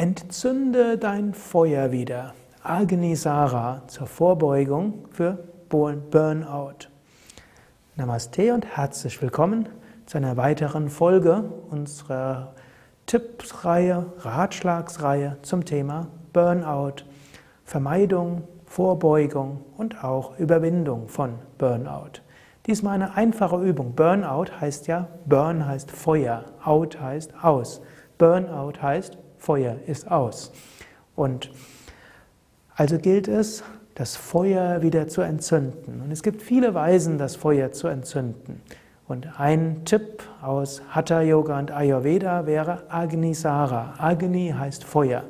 Entzünde dein Feuer wieder. Agnisara zur Vorbeugung für Burnout. Namaste und herzlich willkommen zu einer weiteren Folge unserer Tippsreihe, Ratschlagsreihe zum Thema Burnout, Vermeidung, Vorbeugung und auch Überwindung von Burnout. Diesmal eine einfache Übung. Burnout heißt ja, Burn heißt Feuer, Out heißt aus. Burnout heißt Feuer ist aus. Und also gilt es, das Feuer wieder zu entzünden. Und es gibt viele Weisen, das Feuer zu entzünden. Und ein Tipp aus Hatha Yoga und Ayurveda wäre Agni Sara. Agni heißt Feuer.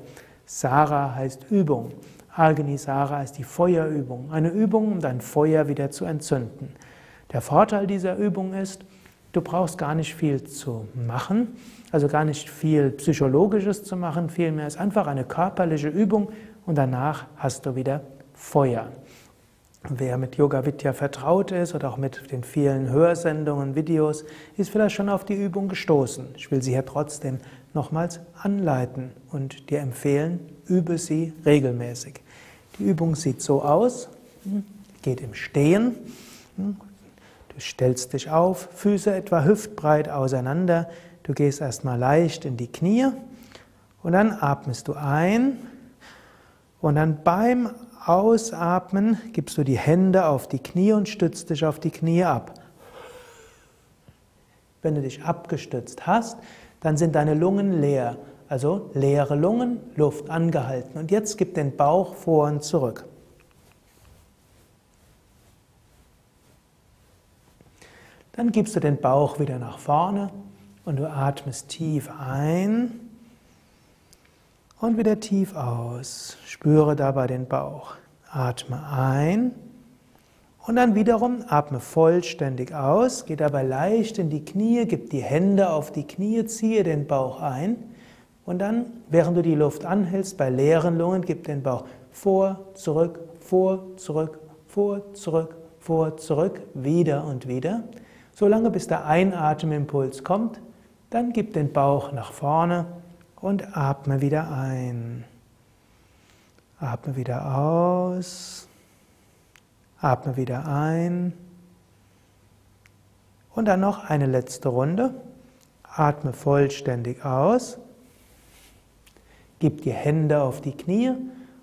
Sara heißt Übung. Agni Sara ist die Feuerübung. Eine Übung, um dein Feuer wieder zu entzünden. Der Vorteil dieser Übung ist, du brauchst gar nicht viel zu machen, also gar nicht viel Psychologisches zu machen, vielmehr ist einfach eine körperliche Übung und danach hast du wieder Feuer. Wer mit Yoga Vidya vertraut ist oder auch mit den vielen Hörsendungen, Videos, ist vielleicht schon auf die Übung gestoßen. Ich will sie hier trotzdem nochmals anleiten und dir empfehlen, übe sie regelmäßig. Die Übung sieht so aus, geht im Stehen. Du stellst dich auf, Füße etwa hüftbreit auseinander, Du gehst erstmal leicht in die Knie und dann atmest du ein und dann beim Ausatmen gibst du die Hände auf die Knie und stützt dich auf die Knie ab. Wenn du dich abgestützt hast, dann sind deine Lungen leer. Also leere Lungen, Luft angehalten. Und jetzt gib den Bauch vor und zurück. Dann gibst du den Bauch wieder nach vorne und du atmest tief ein und wieder tief aus. Spüre dabei den Bauch. Atme ein und dann wiederum atme vollständig aus. Geh dabei leicht in die Knie, gib die Hände auf die Knie, ziehe den Bauch ein. Und dann, während du die Luft anhältst, bei leeren Lungen, gib den Bauch vor, zurück, vor, zurück, vor, zurück, vor, zurück, wieder und wieder. Solange bis der Einatemimpuls kommt, dann gib den Bauch nach vorne und atme wieder ein. Atme wieder aus. Atme wieder ein. Und dann noch eine letzte Runde. Atme vollständig aus. Gib die Hände auf die Knie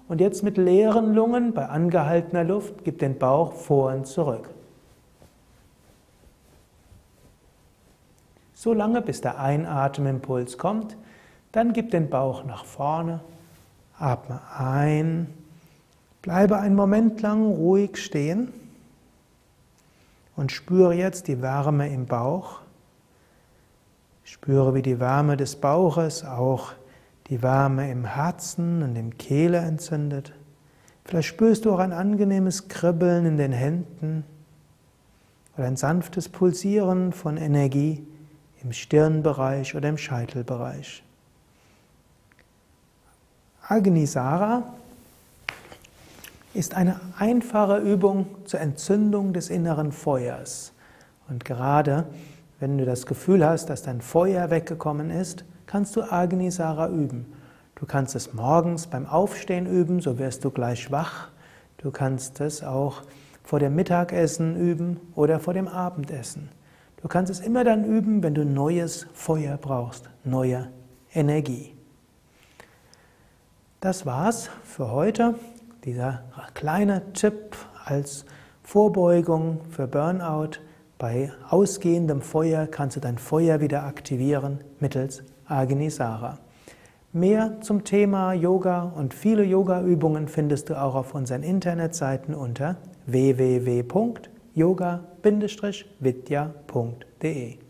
und jetzt mit leeren Lungen bei angehaltener Luft gib den Bauch vor und zurück. So lange bis der Einatemimpuls kommt. Dann gib den Bauch nach vorne, atme ein, bleibe einen Moment lang ruhig stehen und spüre jetzt die Wärme im Bauch. Spüre, wie die Wärme des Bauches auch die Wärme im Herzen und im Kehle entzündet. Vielleicht spürst du auch ein angenehmes Kribbeln in den Händen oder ein sanftes Pulsieren von Energie im Stirnbereich oder im Scheitelbereich. Agnisara ist eine einfache Übung zur Entzündung des inneren Feuers. Und gerade wenn du das Gefühl hast, dass dein Feuer weggekommen ist, kannst du Agnisara üben. Du kannst es morgens beim Aufstehen üben, so wirst du gleich wach. Du kannst es auch vor dem Mittagessen üben oder vor dem Abendessen. Du kannst es immer dann üben, wenn du neues Feuer brauchst, neue Energie. Das war's für heute. Dieser kleine Tipp als Vorbeugung für Burnout. Bei ausgehendem Feuer kannst du dein Feuer wieder aktivieren mittels Agnisara. Mehr zum Thema Yoga und viele Yoga-Übungen findest du auch auf unseren Internetseiten unter www yoga-vidya.de